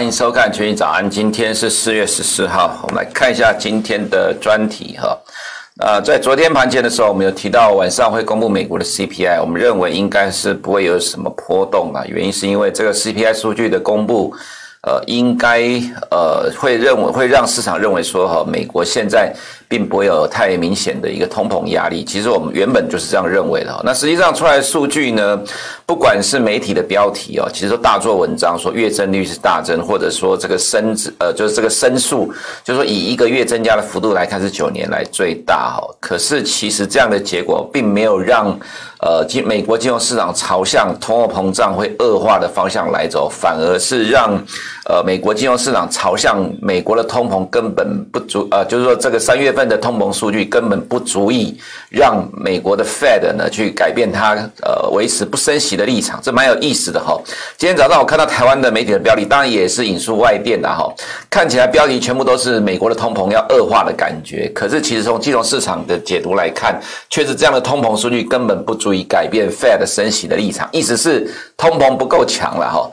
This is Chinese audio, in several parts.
欢迎收看《全民早安》，今天是四月十四号，我们来看一下今天的专题哈。呃，在昨天盘前的时候，我们有提到晚上会公布美国的 CPI，我们认为应该是不会有什么波动啊，原因是因为这个 CPI 数据的公布。呃，应该呃会认为会让市场认为说哈，美国现在并不会有太明显的一个通膨压力。其实我们原本就是这样认为的。那实际上出来的数据呢，不管是媒体的标题哦，其实都大做文章说月增率是大增，或者说这个升值呃就是这个升速，就是说以一个月增加的幅度来看是九年来最大哈。可是其实这样的结果并没有让。呃，金美国金融市场朝向通货膨胀会恶化的方向来走，反而是让呃美国金融市场朝向美国的通膨根本不足，呃，就是说这个三月份的通膨数据根本不足以让美国的 Fed 呢去改变它呃维持不升息的立场，这蛮有意思的哈。今天早上我看到台湾的媒体的标题，当然也是引述外电的哈，看起来标题全部都是美国的通膨要恶化的感觉，可是其实从金融市场的解读来看，确实这样的通膨数据根本不足。以改变 Fed 升息的立场，意思是通膨不够强了哈。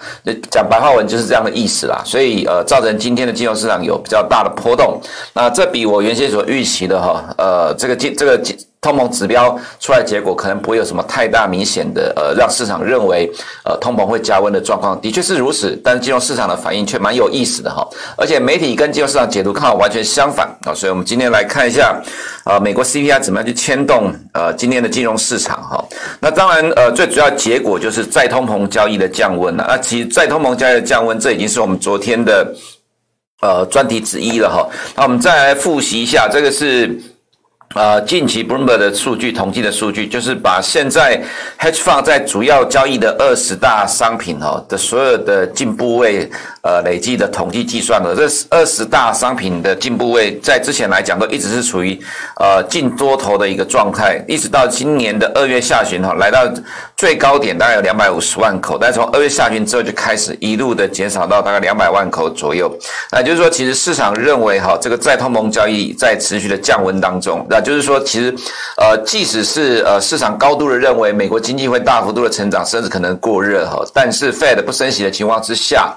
讲白话文就是这样的意思所以呃，造成今天的金融市场有比较大的波动。那这比我原先所预期的哈，呃，这个金这个通膨指标出来结果可能不会有什么太大明显的呃，让市场认为呃通膨会加温的状况，的确是如此。但是金融市场的反应却蛮有意思的哈，而且媒体跟金融市场解读刚好完全相反啊。所以我们今天来看一下呃，美国 CPI 怎么样去牵动呃今天的金融市场哈。那当然呃，最主要结果就是再通膨交易的降温了。那其实再通膨交易的降温，这已经是我们昨天的呃专题之一了哈。那我们再来复习一下，这个是。呃，近期 Bloomberg 的数据统计的数据，就是把现在 Hedge Fund 在主要交易的二十大商品哈的所有的净部位，呃，累计的统计计算了。这二十大商品的净部位，在之前来讲都一直是处于呃净多头的一个状态，一直到今年的二月下旬哈，来到最高点大概有两百五十万口，但从二月下旬之后就开始一路的减少到大概两百万口左右。那就是说，其实市场认为哈，这个再通膨交易在持续的降温当中。就是说，其实，呃，即使是呃市场高度的认为美国经济会大幅度的成长，甚至可能过热哈，但是 Fed 不升息的情况之下，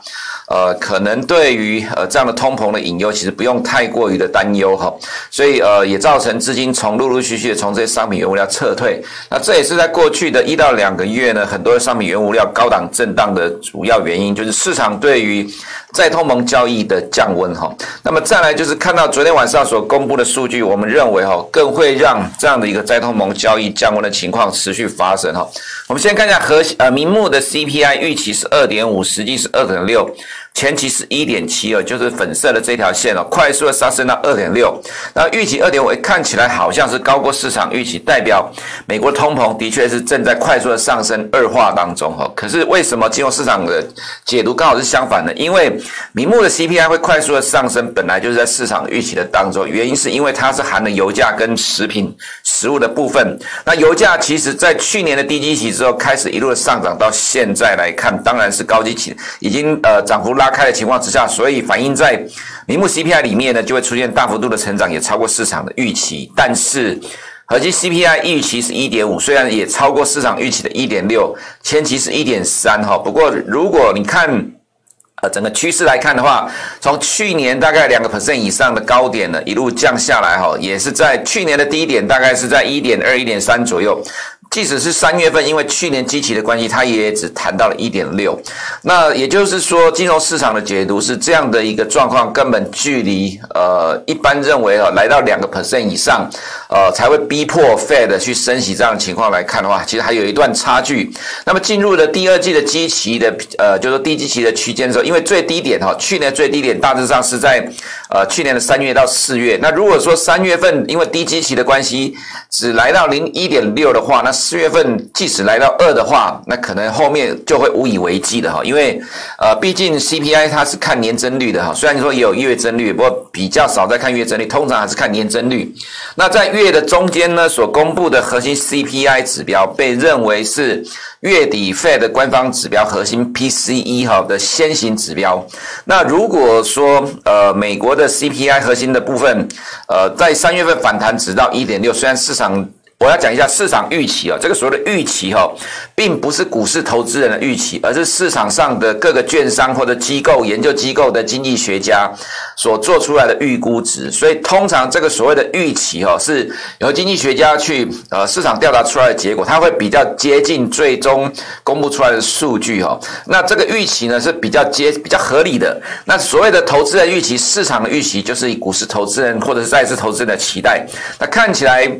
呃，可能对于呃这样的通膨的隐忧，其实不用太过于的担忧哈。所以呃，也造成资金从陆陆续续的从这些商品原物料撤退。那这也是在过去的一到两个月呢，很多的商品原物料高档震荡的主要原因，就是市场对于再通膨交易的降温哈。那么再来就是看到昨天晚上所公布的数据，我们认为哈。更会让这样的一个再通膨交易降温的情况持续发生哈。我们先看一下核呃名目的 CPI 预期是二点五，实际是二点六。前期是一点七二，就是粉色的这条线哦，快速的上升到二点六。那预期二点五，看起来好像是高过市场预期，代表美国通膨的确是正在快速的上升恶化当中哈。可是为什么金融市场的解读刚好是相反的？因为明目的 CPI 会快速的上升，本来就是在市场预期的当中，原因是因为它是含了油价跟食品食物的部分。那油价其实在去年的低基期之后开始一路的上涨，到现在来看，当然是高基期，已经呃涨幅。拉开的情况之下，所以反映在名目 CPI 里面呢，就会出现大幅度的成长，也超过市场的预期。但是合计 CPI 预期是一点五，虽然也超过市场预期的一点六，前期是一点三哈。不过如果你看呃整个趋势来看的话，从去年大概两个 percent 以上的高点呢，一路降下来哈，也是在去年的低点大概是在一点二、一点三左右。即使是三月份，因为去年基期的关系，它也只谈到了一点六。那也就是说，金融市场的解读是这样的一个状况，根本距离呃一般认为啊来到两个 percent 以上，呃才会逼迫 Fed 去升息这样的情况来看的话，其实还有一段差距。那么进入了第二季的基期的呃，就是低基期的区间的时候，因为最低点哈，去年最低点大致上是在呃去年的三月到四月。那如果说三月份因为低基期的关系，只来到零一点六的话，那四月份即使来到二的话，那可能后面就会无以为继的哈，因为呃，毕竟 CPI 它是看年增率的哈，虽然说也有月增率，不过比较少在看月增率，通常还是看年增率。那在月的中间呢，所公布的核心 CPI 指标被认为是月底 Fed 官方指标核心 PCE 哈的先行指标。那如果说呃美国的 CPI 核心的部分呃在三月份反弹直到一点六，虽然市场我要讲一下市场预期哦，这个所谓的预期哈，并不是股市投资人的预期，而是市场上的各个券商或者机构、研究机构的经济学家所做出来的预估值。所以通常这个所谓的预期哈，是由经济学家去呃市场调查出来的结果，它会比较接近最终公布出来的数据哈。那这个预期呢是比较接比较合理的。那所谓的投资人预期，市场的预期就是以股市投资人或者是再次投资人的期待。那看起来。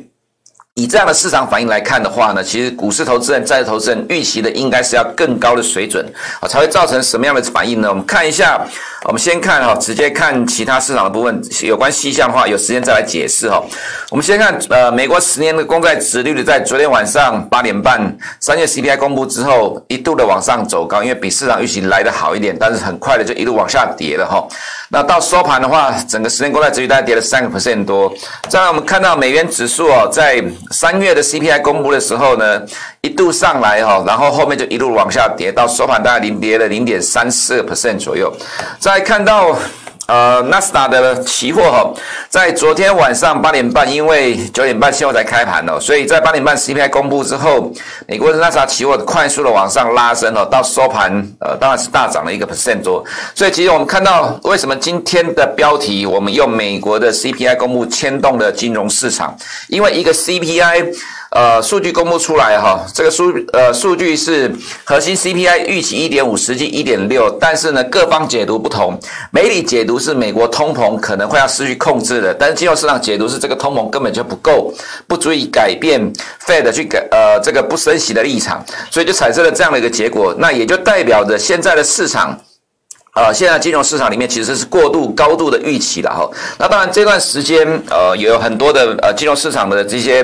以这样的市场反应来看的话呢，其实股市投资人、债市投资人预期的应该是要更高的水准啊，才会造成什么样的反应呢？我们看一下，我们先看哈，直接看其他市场的部分，有关细项的话，有时间再来解释哈。我们先看呃，美国十年的公债殖利率在昨天晚上八点半，三月 CPI 公布之后，一度的往上走高，因为比市场预期来得好一点，但是很快的就一路往下跌了哈。那到收盘的话，整个十年公债殖率大概跌了三个 percent 多。再来我们看到美元指数哦，在三月的 CPI 公布的时候呢，一度上来哈，然后后面就一路往下跌，到收盘大概零跌了零点三四个 percent 左右。再看到。呃，纳斯达的期货哈，在昨天晚上八点半，因为九点半现货才开盘哦，所以在八点半 CPI 公布之后，美国的纳斯达期货快速的往上拉升哦，到收盘呃，当然是大涨了一个 percent 多。所以其实我们看到，为什么今天的标题我们用美国的 CPI 公布牵动了金融市场？因为一个 CPI。呃，数据公布出来哈，这个数呃数据是核心 CPI 预期一点五，实际一点六，但是呢，各方解读不同。媒体解读是美国通膨可能会要失去控制的，但是金融市场解读是这个通膨根本就不够，不足以改变 Fed 去改呃这个不升息的立场，所以就产生了这样的一个结果。那也就代表着现在的市场。呃，现在金融市场里面其实是过度高度的预期了哈。那当然这段时间呃也有很多的呃金融市场的这些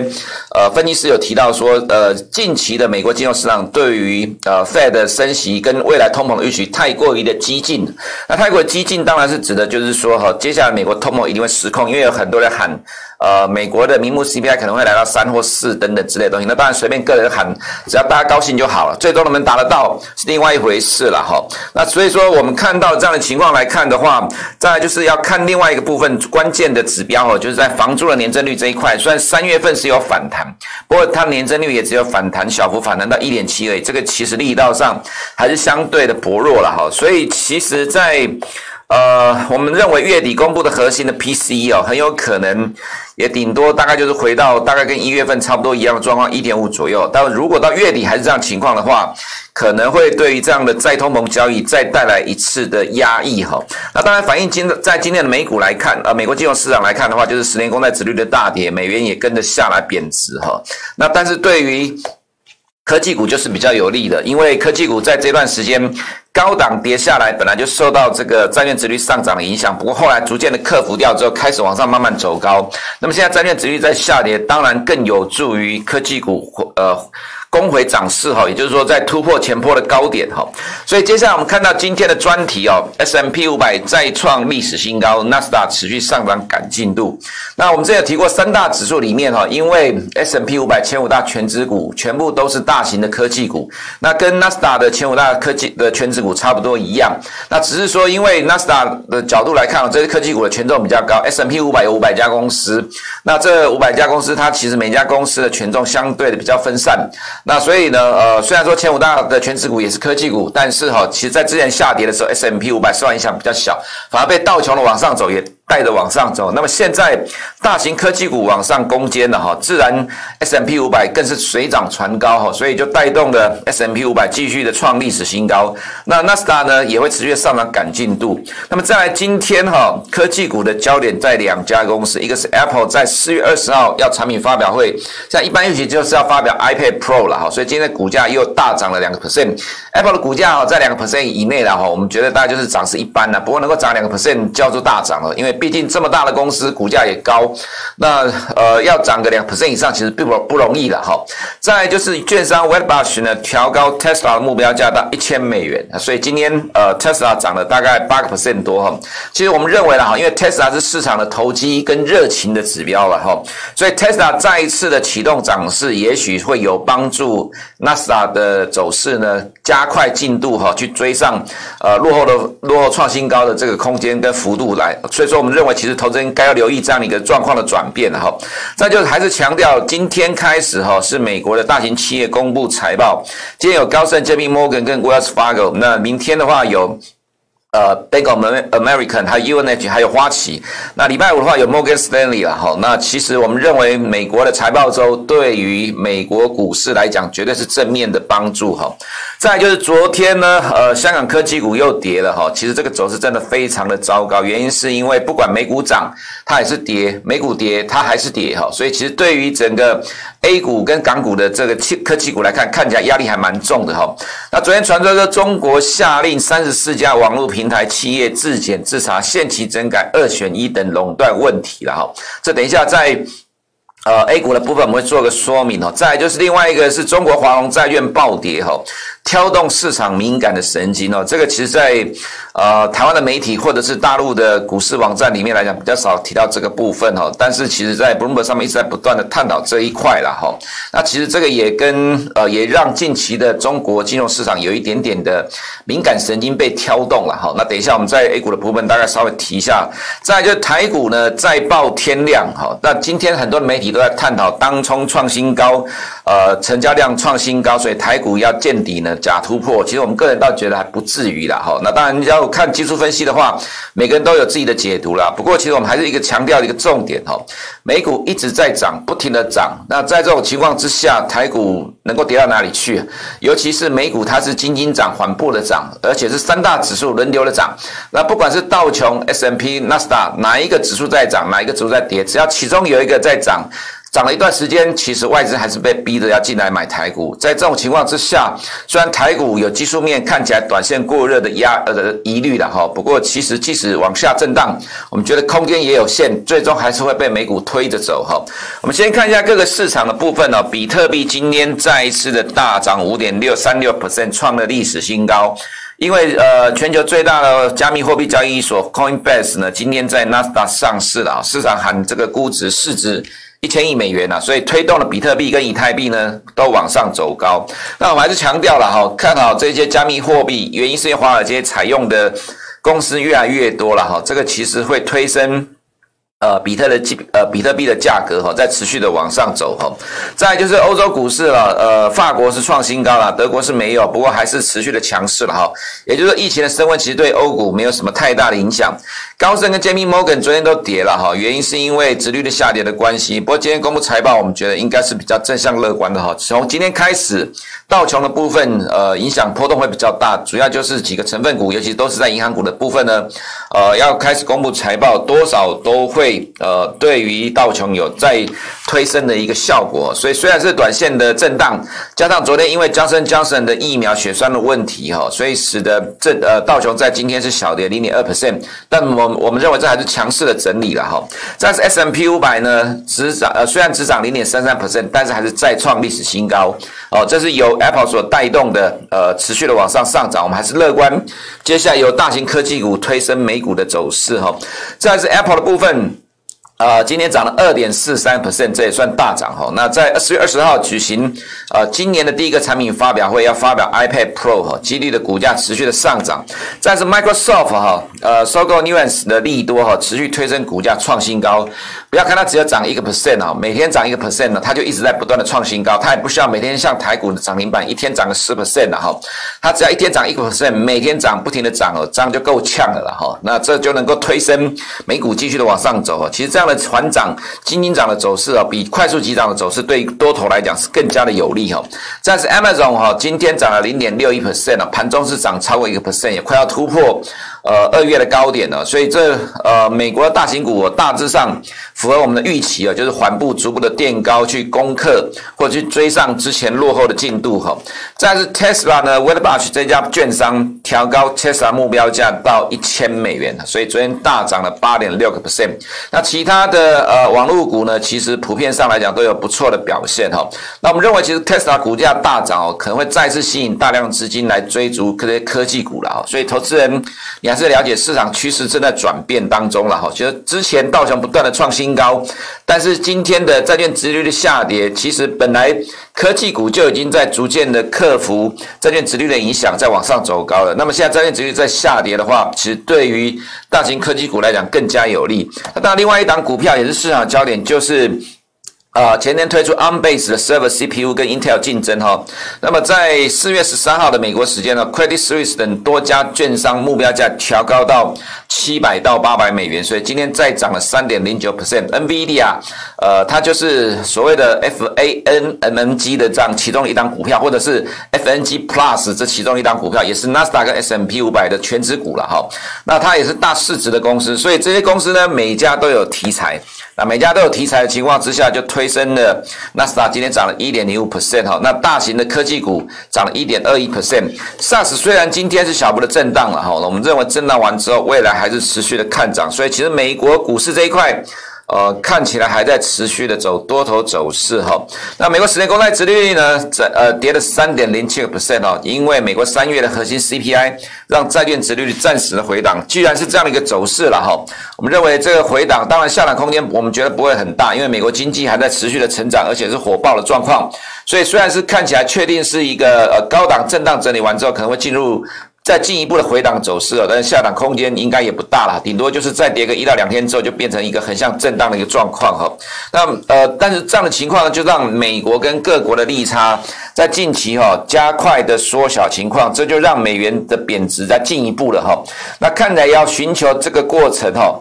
呃分析师有提到说，呃近期的美国金融市场对于呃 Fed 的升息跟未来通膨的预期太过于的激进。那太过激进当然是指的就是说哈，接下来美国通膨一定会失控，因为有很多人喊。呃，美国的名目 CPI 可能会来到三或四等等之类东西，那当然随便个人喊，只要大家高兴就好了。最终能不能达得到是另外一回事了哈。那所以说，我们看到这样的情况来看的话，再来就是要看另外一个部分关键的指标哦，就是在房租的年增率这一块，虽然三月份是有反弹，不过它年增率也只有反弹小幅反弹到一点七而已，这个其实力道上还是相对的薄弱了哈。所以其实，在呃，我们认为月底公布的核心的 PCE 哦，很有可能也顶多大概就是回到大概跟一月份差不多一样的状况，一点五左右。但如果到月底还是这样情况的话，可能会对于这样的再通膨交易再带来一次的压抑哈。那当然反映今在今天的美股来看，呃，美国金融市场来看的话，就是十年公债殖率的大跌，美元也跟着下来贬值哈。那但是对于科技股就是比较有利的，因为科技股在这段时间。高档跌下来，本来就受到这个债券殖率上涨的影响，不过后来逐渐的克服掉之后，开始往上慢慢走高。那么现在债券殖率在下跌，当然更有助于科技股，呃。攻回涨势哈，也就是说在突破前波的高点哈，所以接下来我们看到今天的专题哦，S&P 500再创历史新高，纳斯达持续上涨赶进度。那我们之前有提过三大指数里面哈，因为 S&P 500前五大权值股全部都是大型的科技股，那跟纳斯达的前五大科技的权值股差不多一样，那只是说因为纳斯达的角度来看，这些科技股的权重比较高，S&P 500有五百家公司，那这五百家公司它其实每家公司的权重相对的比较分散。那所以呢，呃，虽然说前五大的全指股也是科技股，但是哈，其实在之前下跌的时候，S M P 五百受到影响比较小，反而被道琼的往上走也。带着往上走，那么现在大型科技股往上攻坚了哈，自然 S&P 500更是水涨船高哈，所以就带动了 S&P 500继续的创历史新高。那纳斯达呢也会持续上涨赶进度。那么再来今天哈，科技股的焦点在两家公司，一个是 Apple 在四月二十号要产品发表会，像一般预期就是要发表 iPad Pro 了哈，所以今天股价又大涨了两个 percent。Apple 的股价哈在两个 percent 以内了哈，我们觉得大概就是涨势一般了，不过能够涨两个 percent 叫做大涨了，因为。毕竟这么大的公司，股价也高，那呃要涨个两 percent 以上，其实并不不容易了哈。再就是券商 Wedbush 呢调高 Tesla 的目标价到一千美元，所以今天呃 Tesla 涨了大概八个 percent 多哈。其实我们认为了哈，因为 Tesla 是市场的投机跟热情的指标了哈，所以 Tesla 再一次的启动涨势，也许会有帮助 NASA 的走势呢加快进度哈，去追上呃落后的落后创新高的这个空间跟幅度来。所以说。们认为其实投资人该要留意这样的一个状况的转变哈。再就是还是强调，今天开始哈是美国的大型企业公布财报，今天有高盛、JP Morgan 跟 Wells Fargo，那明天的话有。呃，Bank of America，还有 UNH，还有花旗。那礼拜五的话有 Morgan Stanley 了哈。那其实我们认为美国的财报周对于美国股市来讲绝对是正面的帮助哈。再就是昨天呢，呃，香港科技股又跌了哈。其实这个走势真的非常的糟糕，原因是因为不管美股涨，它也是跌；美股跌，它还是跌哈。所以其实对于整个 A 股跟港股的这个科技股来看，看起来压力还蛮重的哈。那昨天传出说中国下令三十四家网络平台企业自检自查、限期整改、二选一等垄断问题了哈。这等一下在呃 A 股的部分我们会做个说明哦。再就是另外一个是中国华融债券暴跌哈。挑动市场敏感的神经哦，这个其实在呃台湾的媒体或者是大陆的股市网站里面来讲比较少提到这个部分哈，但是其实在 Bloomberg 上面一直在不断的探讨这一块啦哈。那其实这个也跟呃也让近期的中国金融市场有一点点的敏感神经被挑动了哈。那等一下我们在 A 股的部分大概稍微提一下，再来就台股呢再爆天量哈。那今天很多媒体都在探讨当冲创新高，呃成交量创新高，所以台股要见底呢。假突破，其实我们个人倒觉得还不至于啦，哈。那当然要看技术分析的话，每个人都有自己的解读啦。不过其实我们还是一个强调一个重点，哈。美股一直在涨，不停的涨。那在这种情况之下，台股能够跌到哪里去？尤其是美股，它是轻轻涨，缓步的涨，而且是三大指数轮流的涨。那不管是道琼、S&P、纳斯达，哪一个指数在涨，哪一个指数在跌，只要其中有一个在涨。涨了一段时间，其实外资还是被逼着要进来买台股。在这种情况之下，虽然台股有技术面看起来短线过热的压呃的疑虑了哈，不过其实即使往下震荡，我们觉得空间也有限，最终还是会被美股推着走哈。我们先看一下各个市场的部分哦，比特币今天再一次的大涨五点六三六 percent，创了历史新高。因为呃，全球最大的加密货币交易所 Coinbase 呢，今天在纳斯达上市了啊，市场喊这个估值市值。一千亿美元呐、啊，所以推动了比特币跟以太币呢都往上走高。那我们还是强调了哈，看好这些加密货币，原因是华尔街采用的公司越来越多了哈，这个其实会推升。呃，比特的呃，比特币的价格哈，在持续的往上走哈。再就是欧洲股市了，呃，法国是创新高了，德国是没有，不过还是持续的强势了哈。也就是说，疫情的升温其实对欧股没有什么太大的影响。高盛跟 JP Morgan 昨天都跌了哈，原因是因为直率的下跌的关系。不过今天公布财报，我们觉得应该是比较正向乐观的哈。从今天开始，道琼的部分呃，影响波动会比较大，主要就是几个成分股，尤其都是在银行股的部分呢，呃，要开始公布财报，多少都会。呃，对于道琼有再推升的一个效果，所以虽然是短线的震荡，加上昨天因为江森江森的疫苗血栓的问题哈，所以使得这呃道琼在今天是小跌零点二 percent，但我我们认为这还是强势的整理了哈。这是 S M P 五百呢，只涨呃虽然只涨零点三三 percent，但是还是再创历史新高哦，这是由 Apple 所带动的呃持续的往上上涨，我们还是乐观。接下来由大型科技股推升美股的走势哈，这是 Apple 的部分。呃，今天涨了二点四三 percent，这也算大涨哈。那在十月二十号举行呃今年的第一个产品发表会，要发表 iPad Pro 哈，激励的股价持续的上涨。再是 Microsoft 哈，呃，收购 Nuance 的利多哈，持续推升股价创新高。不要看它只有涨一个 percent 啊，每天涨一个 percent 呢，它就一直在不断的创新高。它也不需要每天像台股的涨停板一天涨个十 percent 的哈，它只要一天涨一个 percent，每天涨不停的涨哦，这样就够呛的了哈。那这就能够推升美股继续的往上走哦。其实这样的船涨、轻轻涨的走势啊，比快速急涨的走势对多头来讲是更加的有利哈。但是 Amazon 哈，今天涨了零点六一 percent，盘中是涨超过一个 percent，也快要突破。呃，二月的高点呢，所以这呃，美国的大型股大致上符合我们的预期啊，就是缓步、逐步的垫高，去攻克或者去追上之前落后的进度哈。再是 Tesla 呢，Wedbush 这家券商调高 Tesla 目标价到一千美元，所以昨天大涨了八点六个 percent。那其他的呃网络股呢，其实普遍上来讲都有不错的表现哈。那我们认为，其实 Tesla 股价大涨哦，可能会再次吸引大量资金来追逐这些科技股了啊。所以投资人你还是了解市场趋势正在转变当中了哈。其实之前道琼不断的创新高，但是今天的债券殖率的下跌，其实本来科技股就已经在逐渐的克服债券殖率的影响，在往上走高了。那么现在债券殖率在下跌的话，其实对于大型科技股来讲更加有利。那，另外一档股票也是市场焦点，就是。啊，前天推出 a r m b a s e 的 Server CPU 跟 Intel 竞争哈，那么在四月十三号的美国时间呢，Credit Suisse 等多家券商目标价调高到七百到八百美元，所以今天再涨了三点零九 percent。NVIDIA，呃，它就是所谓的 FANMG 的这样其中一档股票，或者是 FNG Plus 这其中一档股票，也是 Nasdaq 跟 S&P 五百的全值股了哈。那它也是大市值的公司，所以这些公司呢，每家都有题材。那每家都有题材的情况之下，就推升了纳斯达今天涨了一点零五 percent 哈。那大型的科技股涨了一点二一 percent。SARS 虽然今天是小幅的震荡了哈，我们认为震荡完之后，未来还是持续的看涨。所以其实美国股市这一块。呃，看起来还在持续的走多头走势哈。那美国十年公债殖利率呢，在呃跌了三点零七个 percent 哦，因为美国三月的核心 CPI 让债券殖利率暂时的回档。居然是这样的一个走势了哈，我们认为这个回档当然下档空间我们觉得不会很大，因为美国经济还在持续的成长，而且是火爆的状况。所以虽然是看起来确定是一个呃高档震荡整理完之后可能会进入。再进一步的回档走势啊，但是下档空间应该也不大了，顶多就是再跌个一到两天之后，就变成一个很像震荡的一个状况哈。那呃，但是这样的情况呢，就让美国跟各国的利差在近期哈加快的缩小情况，这就让美元的贬值在进一步了哈。那看来要寻求这个过程哈。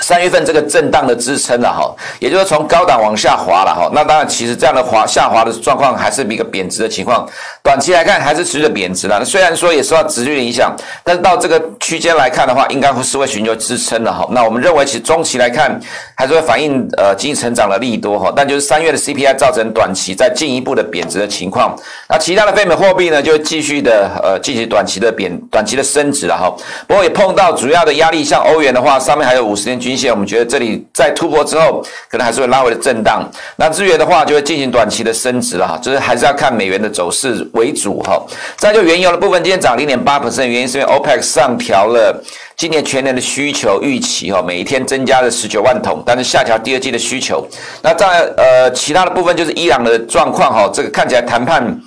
三月份这个震荡的支撑了哈，也就是从高档往下滑了哈。那当然，其实这样的滑下滑的状况还是一个贬值的情况。短期来看还是持续的贬值了。那虽然说也受到殖利率影响，但是到这个区间来看的话，应该会是会寻求支撑的哈。那我们认为，其实中期来看还是会反映呃经济成长的利多哈。但就是三月的 CPI 造成短期再进一步的贬值的情况。那其他的非美货币呢，就继续的呃进行短期的贬短期的升值了哈。不过也碰到主要的压力，像欧元的话，上面还有五十天线，我们觉得这里在突破之后，可能还是会拉回的震荡。那日元的话，就会进行短期的升值了哈，就是还是要看美元的走势为主哈。再就原油的部分，今天涨零点八 percent，原因是因为 OPEC 上调了今年全年的需求预期哈，每一天增加了十九万桶，但是下调第二季的需求。那在呃其他的部分，就是伊朗的状况哈，这个看起来谈判。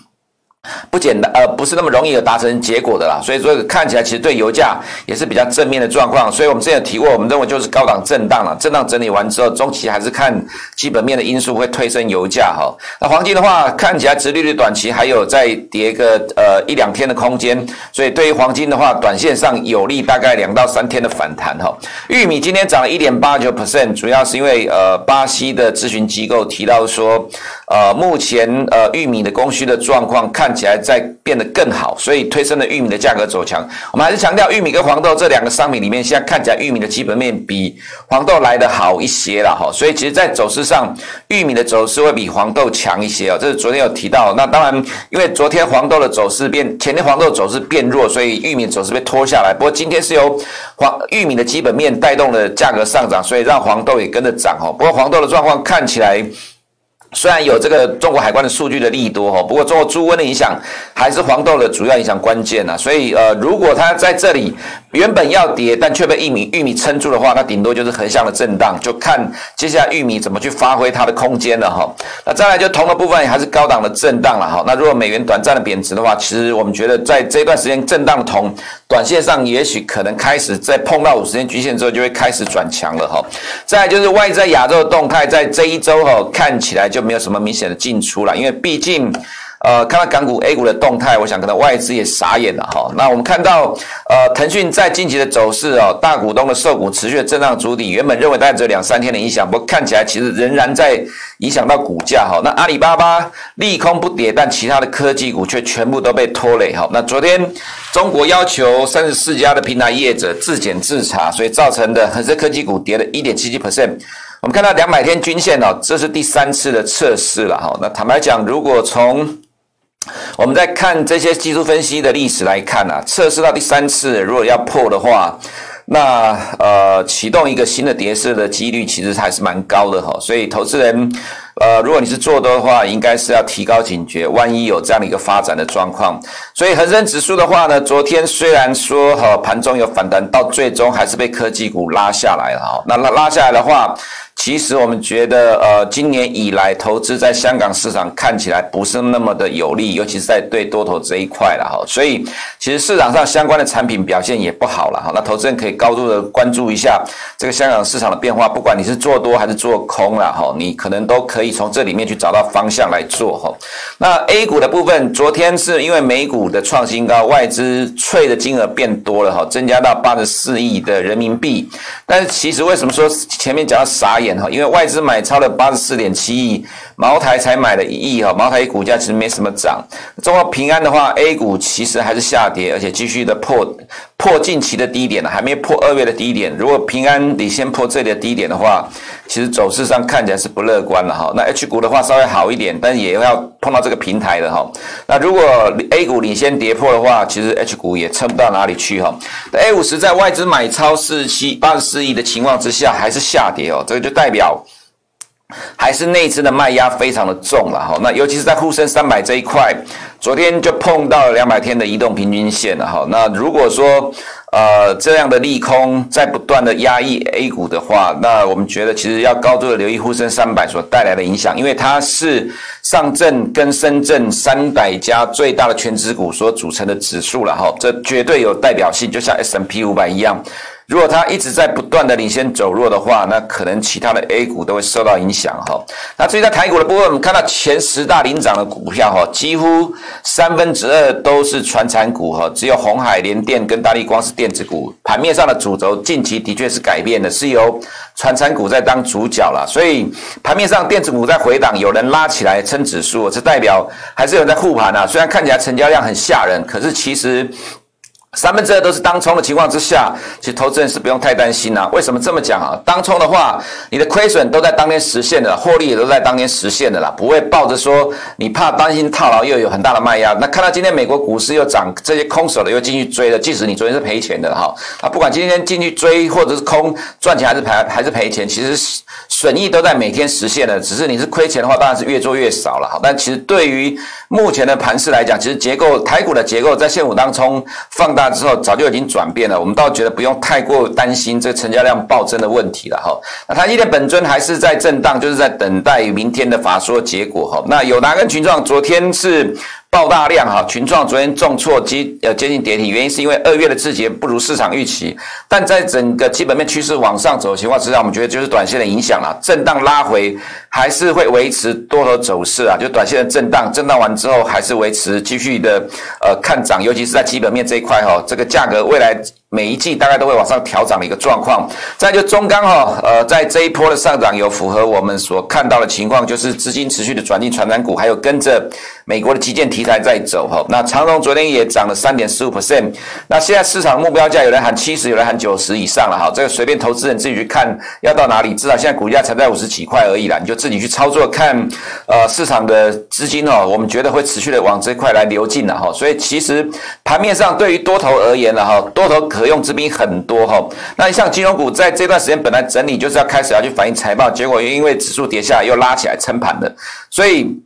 不简单，呃，不是那么容易的达成结果的啦，所以说看起来其实对油价也是比较正面的状况，所以我们之前有提过，我们认为就是高档震荡了，震荡整理完之后，中期还是看基本面的因素会推升油价哈。那黄金的话，看起来殖利率短期还有再跌个呃一两天的空间，所以对于黄金的话，短线上有利大概两到三天的反弹哈。玉米今天涨了一点八九 percent，主要是因为呃巴西的咨询机构提到说，呃目前呃玉米的供需的状况看。看起来在变得更好，所以推升了玉米的价格走强。我们还是强调，玉米跟黄豆这两个商品里面，现在看起来玉米的基本面比黄豆来得好一些了哈。所以其实，在走势上，玉米的走势会比黄豆强一些哦。这是昨天有提到。那当然，因为昨天黄豆的走势变，前天黄豆走势变弱，所以玉米走势被拖下来。不过今天是由黄玉米的基本面带动了价格上涨，所以让黄豆也跟着涨哦。不过黄豆的状况看起来。虽然有这个中国海关的数据的利多哈，不过中国猪瘟的影响还是黄豆的主要影响关键呐。所以呃，如果它在这里原本要跌，但却被玉米玉米撑住的话，那顶多就是横向的震荡，就看接下来玉米怎么去发挥它的空间了哈。那再来就铜的部分还是高档的震荡了哈。那如果美元短暂的贬值的话，其实我们觉得在这段时间震荡的铜，短线上也许可能开始在碰到五十天均线之后就会开始转强了哈。再就是外在亚洲的动态，在这一周哈看起来就。没有什么明显的进出了，因为毕竟，呃，看到港股 A 股的动态，我想可能外资也傻眼了哈。那我们看到，呃，腾讯在近期的走势哦，大股东的受股持续的震荡筑底，原本认为大概只有两三天的影响，不过看起来其实仍然在影响到股价哈。那阿里巴巴利空不跌，但其他的科技股却全部都被拖累哈。那昨天中国要求三十四家的平台业者自检自查，所以造成的恒生科技股跌了一点七七 percent。我们看到两百天均线哦，这是第三次的测试了哈。那坦白讲，如果从我们在看这些技术分析的历史来看啊，测试到第三次，如果要破的话，那呃启动一个新的跌势的几率其实还是蛮高的哈。所以投资人呃，如果你是做多的话，应该是要提高警觉，万一有这样的一个发展的状况。所以恒生指数的话呢，昨天虽然说哈盘中有反弹，到最终还是被科技股拉下来了哈。那拉拉下来的话。其实我们觉得，呃，今年以来投资在香港市场看起来不是那么的有利，尤其是在对多头这一块了哈。所以，其实市场上相关的产品表现也不好了哈。那投资人可以高度的关注一下这个香港市场的变化，不管你是做多还是做空了哈，你可能都可以从这里面去找到方向来做哈。那 A 股的部分，昨天是因为美股的创新高，外资萃的金额变多了哈，增加到八十四亿的人民币。但是其实为什么说前面讲到傻眼哈？因为外资买超了八十四点七亿，茅台才买了一亿哈，茅台股价其实没什么涨。中国平安的话，A 股其实还是下跌，而且继续的破破近期的低点了，还没破二月的低点。如果平安你先破这里的低点的话，其实走势上看起来是不乐观了哈。那 H 股的话稍微好一点，但也要碰到这个平台的哈。那如果 A 股领先跌破的话，其实 H 股也撑不到哪里去哈。A 五十在外资买超四十七八十四亿的情况之下，还是下跌哦，这个就代表。还是内资的卖压非常的重了哈，那尤其是在沪深三百这一块，昨天就碰到了两百天的移动平均线了哈。那如果说呃这样的利空在不断的压抑 A 股的话，那我们觉得其实要高度的留意沪深三百所带来的影响，因为它是上证跟深圳三百家最大的全指股所组成的指数了哈，这绝对有代表性，就像 S M P 五百一样。如果它一直在不断的领先走弱的话，那可能其他的 A 股都会受到影响哈。那至于在台股的部分，我们看到前十大领涨的股票哈，几乎三分之二都是传产股哈，只有红海联电跟大立光是电子股。盘面上的主轴近期的确是改变的，是由传产股在当主角了。所以盘面上电子股在回档，有人拉起来撑指数，这代表还是有人在护盘啊。虽然看起来成交量很吓人，可是其实。三分之二都是当冲的情况之下，其实投资人是不用太担心啊。为什么这么讲啊？当冲的话，你的亏损都在当天实现的，获利也都在当天实现的啦，不会抱着说你怕担心套牢又有很大的卖压。那看到今天美国股市又涨，这些空手的又进去追了，即使你昨天是赔钱的哈，啊，不管今天进去追或者是空赚钱还是赔还是赔钱，其实损益都在每天实现的，只是你是亏钱的话，当然是越做越少了哈。但其实对于目前的盘势来讲，其实结构台股的结构在现股当中放大之后，早就已经转变了。我们倒觉得不用太过担心这成交量暴增的问题了哈。那台积电本尊还是在震荡，就是在等待明天的法说结果哈。那友达跟群创昨天是。爆大量哈，群创昨天重挫基呃接近跌停，原因是因为二月的字节不如市场预期，但在整个基本面趋势往上走的情况之下，我们觉得就是短线的影响了，震荡拉回还是会维持多头走势啊，就短线的震荡，震荡完之后还是维持继续的呃看涨，尤其是在基本面这一块哈，这个价格未来。每一季大概都会往上调涨的一个状况，再就中钢哈，呃，在这一波的上涨有符合我们所看到的情况，就是资金持续的转进传产股，还有跟着美国的基建题材在走哈。那长荣昨天也涨了三点四五 percent，那现在市场目标价有人喊七十，有人喊九十以上了哈，这个随便投资人自己去看要到哪里，至少现在股价才在五十几块而已啦，你就自己去操作看，呃，市场的资金哦，我们觉得会持续的往这块来流进了哈，所以其实盘面上对于多头而言了哈，多头可。可用之兵很多哈，那像金融股在这段时间本来整理就是要开始要去反映财报，结果又因为指数跌下来又拉起来撑盘的，所以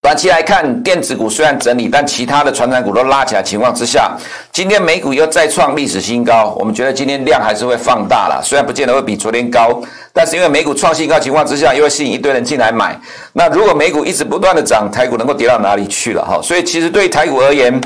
短期来看，电子股虽然整理，但其他的传产股都拉起来情况之下，今天美股又再创历史新高，我们觉得今天量还是会放大了，虽然不见得会比昨天高，但是因为美股创新高情况之下，又会吸引一堆人进来买，那如果美股一直不断的涨，台股能够跌到哪里去了哈？所以其实对台股而言。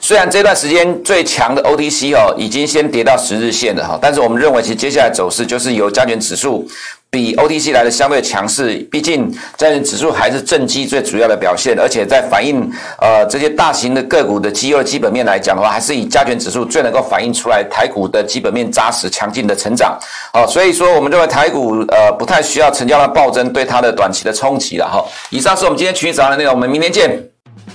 虽然这段时间最强的 OTC 哦，已经先跌到十日线了哈，但是我们认为其实接下来走势就是由加权指数比 OTC 来的相对强势，毕竟加权指数还是正基最主要的表现，而且在反映呃这些大型的个股的肌肉基本面来讲的话，还是以加权指数最能够反映出来台股的基本面扎实强劲的成长。好，所以说我们认为台股呃不太需要成交量暴增对它的短期的冲击了哈。以上是我们今天群益早上的内容，我们明天见。